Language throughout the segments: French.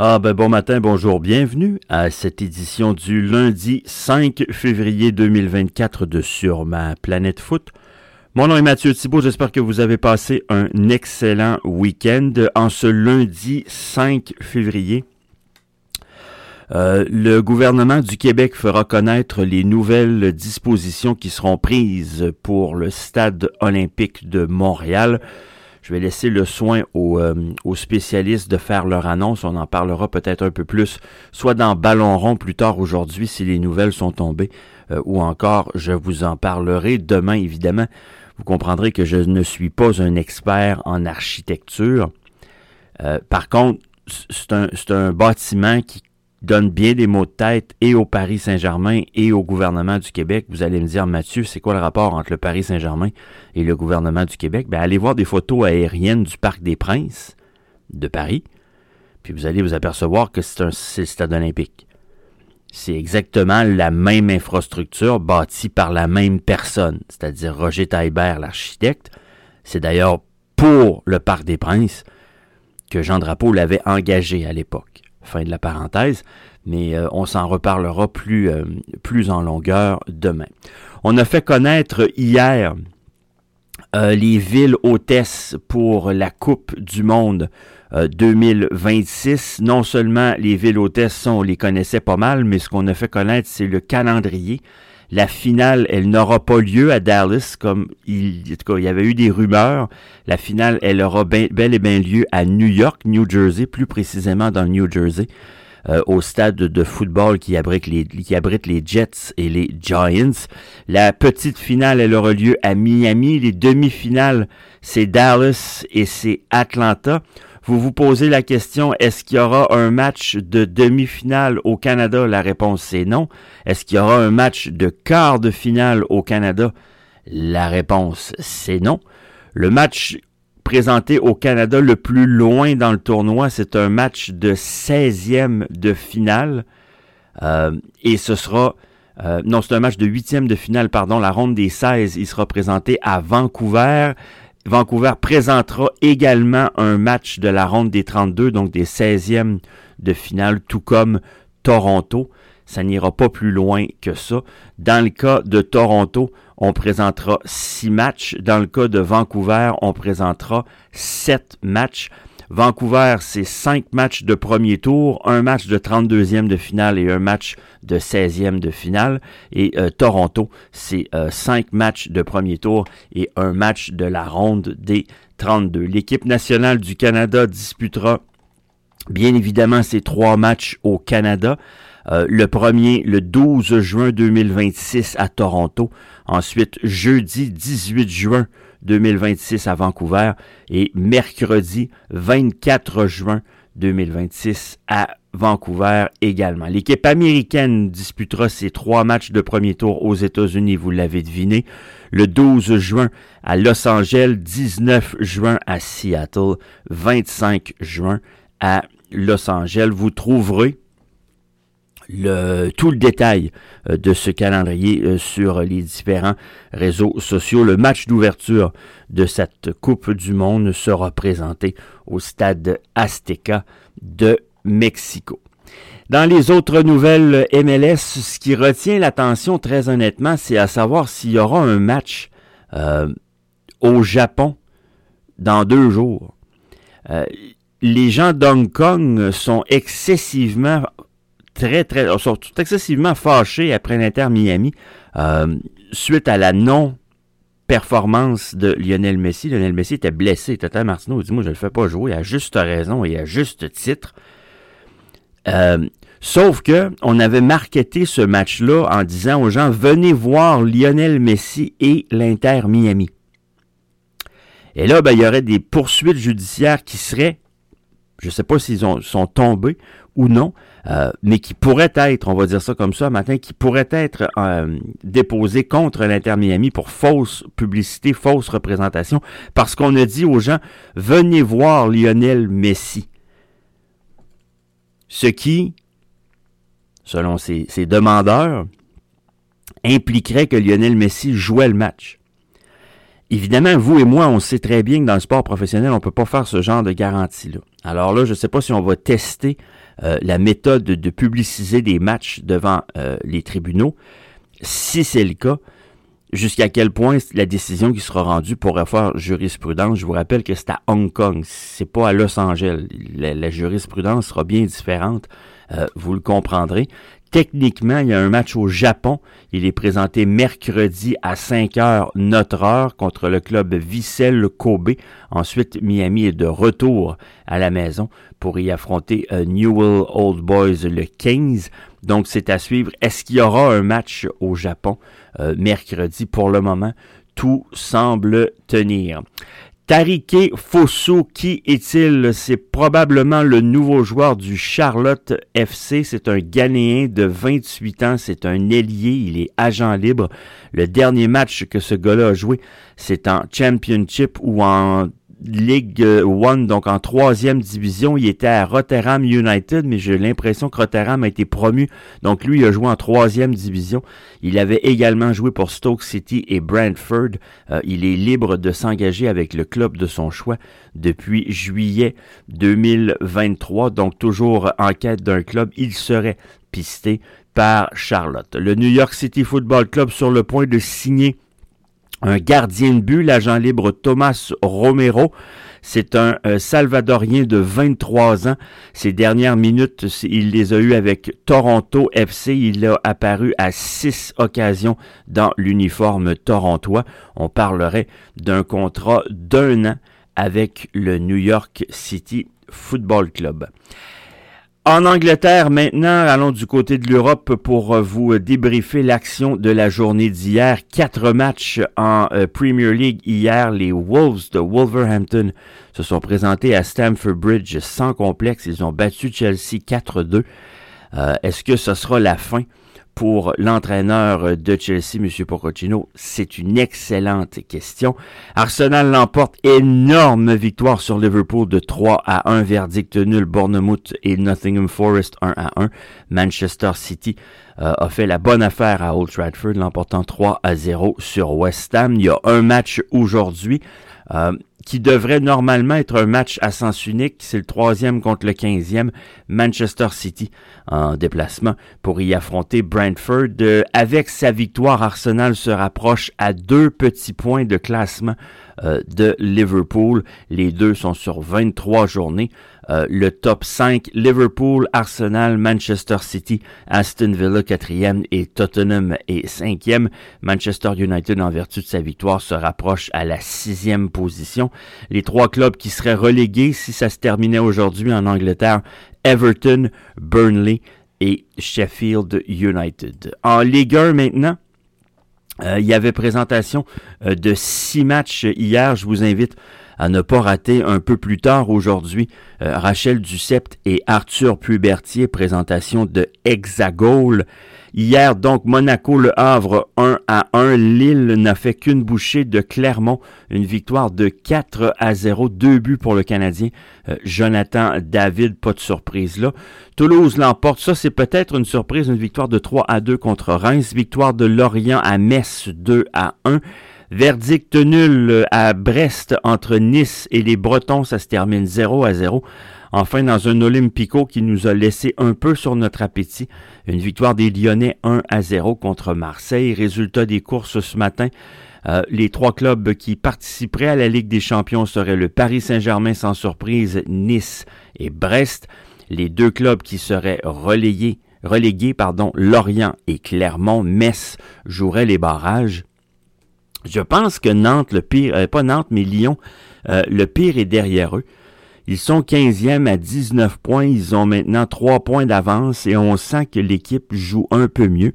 Ah ben bon matin, bonjour, bienvenue à cette édition du lundi 5 février 2024 de Sur ma planète foot. Mon nom est Mathieu Thibault, j'espère que vous avez passé un excellent week-end en ce lundi 5 février. Euh, le gouvernement du Québec fera connaître les nouvelles dispositions qui seront prises pour le stade olympique de Montréal. Je vais laisser le soin euh, aux, spécialistes de faire leur annonce. On en parlera peut-être un peu plus, soit dans Ballon rond plus tard aujourd'hui si les nouvelles sont tombées, euh, ou encore je vous en parlerai demain évidemment. Vous comprendrez que je ne suis pas un expert en architecture. Euh, par contre, c'est un, un bâtiment qui donne bien des mots de tête et au Paris Saint-Germain et au gouvernement du Québec. Vous allez me dire, Mathieu, c'est quoi le rapport entre le Paris Saint-Germain et le gouvernement du Québec? Ben, allez voir des photos aériennes du Parc des Princes de Paris, puis vous allez vous apercevoir que c'est un stade olympique. C'est exactement la même infrastructure bâtie par la même personne, c'est-à-dire Roger Taillebert, l'architecte. C'est d'ailleurs pour le Parc des Princes que Jean Drapeau l'avait engagé à l'époque. Fin de la parenthèse, mais euh, on s'en reparlera plus, euh, plus en longueur demain. On a fait connaître hier euh, les villes hôtesses pour la Coupe du Monde 2026. Non seulement les villes hôtesses, on les connaissait pas mal, mais ce qu'on a fait connaître, c'est le calendrier. La finale, elle n'aura pas lieu à Dallas, comme il, y avait eu des rumeurs. La finale, elle aura bel et bien lieu à New York, New Jersey, plus précisément dans le New Jersey, euh, au stade de football qui abrite les Jets et les Giants. La petite finale, elle aura lieu à Miami. Les demi-finales, c'est Dallas et c'est Atlanta. Vous vous posez la question, est-ce qu'il y aura un match de demi-finale au Canada? La réponse c'est non. Est-ce qu'il y aura un match de quart de finale au Canada? La réponse c'est non. Le match présenté au Canada le plus loin dans le tournoi, c'est un match de 16e de finale. Euh, et ce sera... Euh, non, c'est un match de huitième de finale, pardon, la ronde des 16. Il sera présenté à Vancouver. Vancouver présentera également un match de la ronde des 32, donc des 16e de finale, tout comme Toronto. Ça n'ira pas plus loin que ça. Dans le cas de Toronto, on présentera six matchs. Dans le cas de Vancouver, on présentera sept matchs. Vancouver, c'est cinq matchs de premier tour, un match de 32e de finale et un match de 16e de finale. Et euh, Toronto, c'est euh, cinq matchs de premier tour et un match de la ronde des 32. L'équipe nationale du Canada disputera bien évidemment ces trois matchs au Canada. Euh, le premier, le 12 juin 2026 à Toronto. Ensuite, jeudi 18 juin 2026 à Vancouver et mercredi 24 juin 2026 à Vancouver également. L'équipe américaine disputera ses trois matchs de premier tour aux États-Unis, vous l'avez deviné, le 12 juin à Los Angeles, 19 juin à Seattle, 25 juin à Los Angeles. Vous trouverez tout le détail euh, de ce calendrier euh, sur les différents réseaux sociaux. Le match d'ouverture de cette Coupe du Monde sera présenté au stade Azteca de Mexico. Dans les autres nouvelles MLS, ce qui retient l'attention très honnêtement, c'est à savoir s'il y aura un match euh, au Japon dans deux jours. les gens d'Hong Kong sont excessivement très, très, sont excessivement fâchés après l'Inter Miami euh, suite à la non performance de Lionel Messi. Lionel Messi était blessé. Tata Martino dit Moi, je ne le fais pas jouer à juste raison et à juste titre. Euh, sauf que on avait marketé ce match-là en disant aux gens Venez voir Lionel Messi et l'Inter Miami. Et là, ben, il y aurait des poursuites judiciaires qui seraient, je ne sais pas s'ils sont tombés ou non, euh, mais qui pourrait être, on va dire ça comme ça matin, qui pourrait être euh, déposé contre l'Inter Miami pour fausse publicité, fausse représentation, parce qu'on a dit aux gens, venez voir Lionel Messi. Ce qui, selon ses, ses demandeurs, impliquerait que Lionel Messi jouait le match. Évidemment, vous et moi, on sait très bien que dans le sport professionnel, on ne peut pas faire ce genre de garantie-là. Alors là, je ne sais pas si on va tester la méthode de publiciser des matchs devant les tribunaux. Si c'est le cas, jusqu'à quel point la décision qui sera rendue pourrait faire jurisprudence? Je vous rappelle que c'est à Hong Kong, c'est pas à Los Angeles. La, jurisprudence sera bien différente, euh, vous le comprendrez. Techniquement, il y a un match au Japon. Il est présenté mercredi à 5 heures notre heure contre le club Vissel Kobe. Ensuite, Miami est de retour à la maison pour y affronter euh, Newell Old Boys le 15. Donc, c'est à suivre. Est-ce qu'il y aura un match au Japon euh, mercredi? Pour le moment, tout semble tenir. Tarike Fosso, qui est-il? C'est probablement le nouveau joueur du Charlotte FC. C'est un Ghanéen de 28 ans. C'est un ailier. Il est agent libre. Le dernier match que ce gars-là a joué, c'est en Championship ou en Ligue One, donc en troisième division. Il était à Rotterdam United, mais j'ai l'impression que Rotterdam a été promu. Donc lui, il a joué en troisième division. Il avait également joué pour Stoke City et Brentford. Euh, il est libre de s'engager avec le club de son choix depuis juillet 2023. Donc toujours en quête d'un club, il serait pisté par Charlotte. Le New York City Football Club sur le point de signer un gardien de but, l'agent libre Thomas Romero. C'est un euh, Salvadorien de 23 ans. Ces dernières minutes, il les a eues avec Toronto FC. Il a apparu à six occasions dans l'uniforme torontois. On parlerait d'un contrat d'un an avec le New York City Football Club. En Angleterre, maintenant, allons du côté de l'Europe pour euh, vous débriefer l'action de la journée d'hier. Quatre matchs en euh, Premier League hier. Les Wolves de Wolverhampton se sont présentés à Stamford Bridge sans complexe. Ils ont battu Chelsea 4-2. Euh, est-ce que ce sera la fin pour l'entraîneur de Chelsea, M. Pochettino? C'est une excellente question. Arsenal l'emporte énorme victoire sur Liverpool de 3 à 1, verdict nul Bournemouth et Nottingham Forest 1 à 1. Manchester City euh, a fait la bonne affaire à Old Trafford, l'emportant 3 à 0 sur West Ham. Il y a un match aujourd'hui. Euh, qui devrait normalement être un match à sens unique. C'est le troisième contre le quinzième. Manchester City en déplacement pour y affronter Brentford. Euh, avec sa victoire, Arsenal se rapproche à deux petits points de classement euh, de Liverpool. Les deux sont sur 23 journées. Euh, le top 5, Liverpool, Arsenal, Manchester City, Aston Villa quatrième et Tottenham est cinquième. Manchester United, en vertu de sa victoire, se rapproche à la sixième position. Les trois clubs qui seraient relégués si ça se terminait aujourd'hui en Angleterre, Everton, Burnley et Sheffield United. En Ligue 1 maintenant, euh, il y avait présentation euh, de six matchs hier. Je vous invite à ne pas rater un peu plus tard aujourd'hui euh, Rachel Ducept et Arthur Pubertier, présentation de Hexagol. Hier, donc, Monaco, Le Havre, 1 à 1. Lille n'a fait qu'une bouchée de Clermont. Une victoire de 4 à 0. Deux buts pour le Canadien. Euh, Jonathan David, pas de surprise là. Toulouse l'emporte. Ça, c'est peut-être une surprise. Une victoire de 3 à 2 contre Reims. Victoire de Lorient à Metz, 2 à 1. Verdict nul à Brest entre Nice et les Bretons. Ça se termine 0 à 0. Enfin, dans un Olympico qui nous a laissé un peu sur notre appétit, une victoire des Lyonnais 1 à 0 contre Marseille. Résultat des courses ce matin. Euh, les trois clubs qui participeraient à la Ligue des Champions seraient le Paris Saint-Germain sans surprise, Nice et Brest. Les deux clubs qui seraient relayés, relégués, pardon, Lorient et Clermont, Metz joueraient les barrages. Je pense que Nantes, le pire, euh, pas Nantes, mais Lyon, euh, le pire est derrière eux. Ils sont 15e à 19 points. Ils ont maintenant 3 points d'avance et on sent que l'équipe joue un peu mieux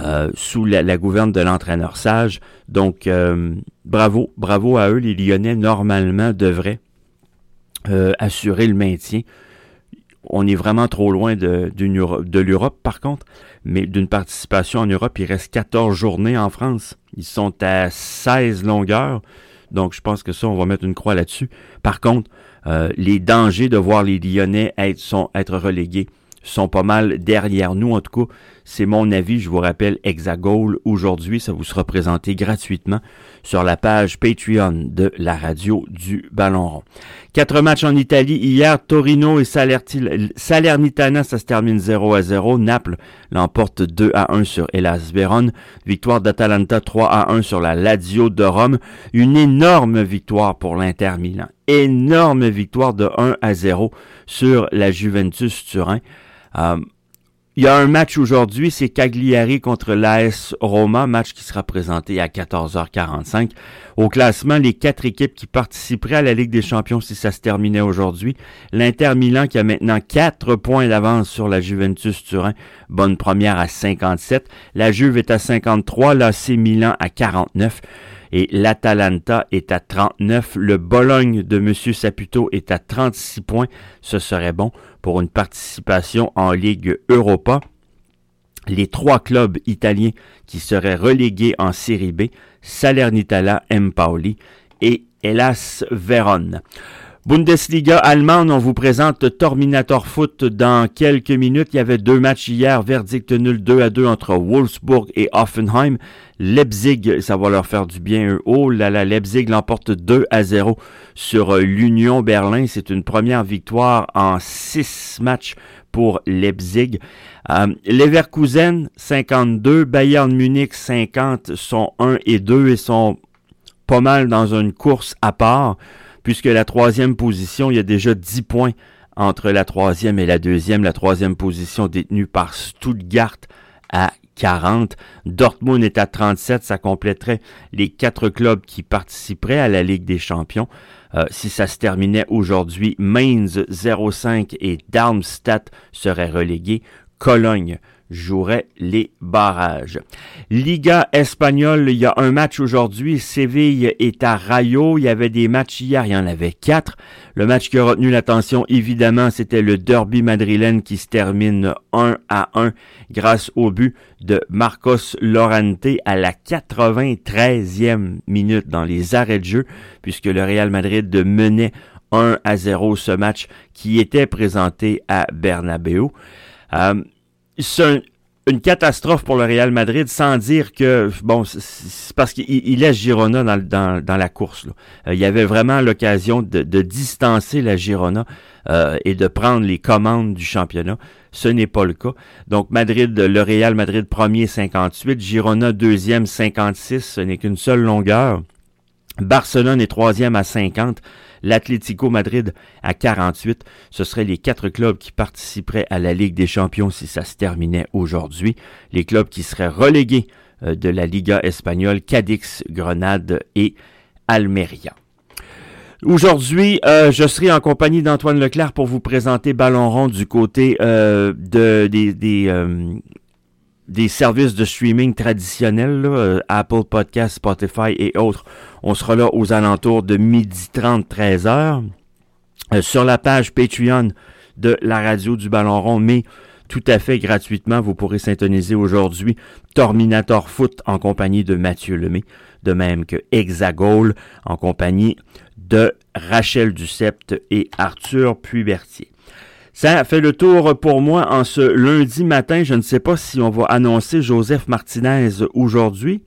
euh, sous la, gouverne de l'entraîneur sage. Donc, euh, bravo, bravo à eux. Les Lyonnais, normalement, devraient assurer le maintien. On est vraiment trop loin de, l'Europe, par contre, mais d'une participation en Europe, il reste 14 journées en France. Ils sont à 16 longueurs. Donc, je pense que ça, on va mettre une croix là-dessus. Par contre, euh, les dangers de voir les Lyonnais sont, être relégués sont pas mal derrière nous. En tout cas, C'est mon avis, je vous rappelle, Hexagol aujourd'hui, ça vous sera présenté gratuitement sur la page Patreon de la radio du Ballon rond. Quatre matchs en Italie hier, Torino et Salernitana, ça se termine 0 à 0. Naples l'emporte 2 à 1 sur Hellas Vérone. Victoire d'Atalanta 3 à 1 sur la Lazio de Rome. Une énorme victoire pour l'Inter Milan. Énorme victoire de 1 à 0 sur la Juventus Turin. Euh, il y a un match aujourd'hui, c'est Cagliari contre l'AS Roma, match qui sera présenté à 14h45. Au classement, les quatre équipes qui participeraient à la Ligue des Champions si ça se terminait aujourd'hui. L'Inter Milan qui a maintenant quatre points d'avance sur la Juventus Turin, bonne première à 57. La Juve est à 53, l'AC Milan à 49 et l'Atalanta est à 39. Le Bologne de M. Saputo est à 36 points. Ce serait bon pour une participation en Ligue Europa. Les trois clubs italiens qui seraient relégués en Série B, Salernitana, Empaoli et Hellas Vérone. Bundesliga allemande, on vous présente Terminator Foot dans quelques minutes. Il y avait deux matchs hier, verdict nul 2 à 2 entre Wolfsburg et Offenheim. Leipzig, ça va leur faire du bien. Oh là là, Leipzig l'emporte 2 à 0 sur euh, l'Union Berlin. C'est une première victoire en six matchs pour Leipzig. Euh, Leverkusen 52, Bayern Munich 50 sont 1 et 2 et sont pas mal dans une course à part puisque la troisième position, il y a déjà 10 points entre la troisième et la deuxième. La troisième position détenue par Stuttgart à 40. Dortmund est à 37. Ça compléterait les quatre clubs qui participeraient à la Ligue des Champions. Euh, si ça se terminait aujourd'hui, Mainz 05 et Darmstadt seraient relégués. Cologne jouerait les barrages. Liga espagnole, il y a un match aujourd'hui. Séville est à Rayo. Il y avait des matchs hier, il y en avait quatre. Le match qui a retenu l'attention, évidemment, c'était le derby madrilène qui se termine 1 à 1 grâce au but de Marcos Lorente à la 93e minute dans les arrêts de jeu, puisque le Real Madrid menait 1 à 0 ce match qui était présenté à Bernabeu. Euh, c'est une catastrophe pour le Real Madrid sans dire que bon c'est parce qu'il laisse Girona dans, la course. Euh, il y avait vraiment l'occasion de, distancer la Girona euh, et de prendre les commandes du championnat. Ce n'est pas le cas. Donc Madrid, le Real Madrid premier 58, Girona deuxième 56, ce n'est qu'une seule longueur. Barcelone est troisième à 50 l'Atlético Madrid à 48. Ce seraient les quatre clubs qui participeraient à la Ligue des Champions si ça se terminait aujourd'hui. Les clubs qui seraient relégués euh, de la Liga espagnole, Cadix, Grenade et Almeria. Aujourd'hui, euh, je serai en compagnie d'Antoine Leclerc pour vous présenter Ballon rond du côté euh, de, des, des services de streaming traditionnels, euh, Apple Podcast, Spotify et autres. On sera là aux alentours de midi 30, 13 heures. Euh, sur la page Patreon de la radio du Ballon Rond, mais tout à fait gratuitement, vous pourrez syntoniser aujourd'hui Terminator Foot en compagnie de Mathieu Lemay, de même que Hexagol en compagnie de Rachel Ducept et Arthur Puibertier. Ça fait le tour pour moi en ce lundi matin. Je ne sais pas si on va annoncer Joseph Martinez aujourd'hui.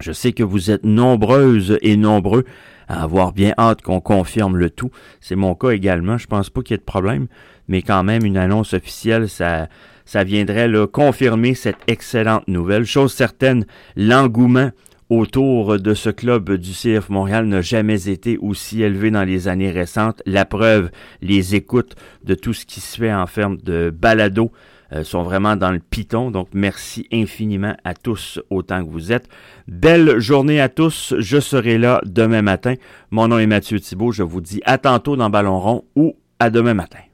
Je sais que vous êtes nombreuses et nombreux à avoir bien hâte qu'on confirme le tout. C'est mon cas également. Je pense pas qu'il y ait de problème, mais quand même une annonce officielle, ça, ça viendrait là, confirmer cette excellente nouvelle. Chose certaine, l'engouement autour de ce club du CF Montréal n'a jamais été aussi élevé dans les années récentes. La preuve, les écoutes de tout ce qui se fait en ferme de balado euh, sont vraiment dans le piton. Donc, merci infiniment à tous autant que vous êtes. Belle journée à tous. Je serai là demain matin. Mon nom est Mathieu Thibault. Je vous dis à tantôt dans Ballon rond ou à demain matin.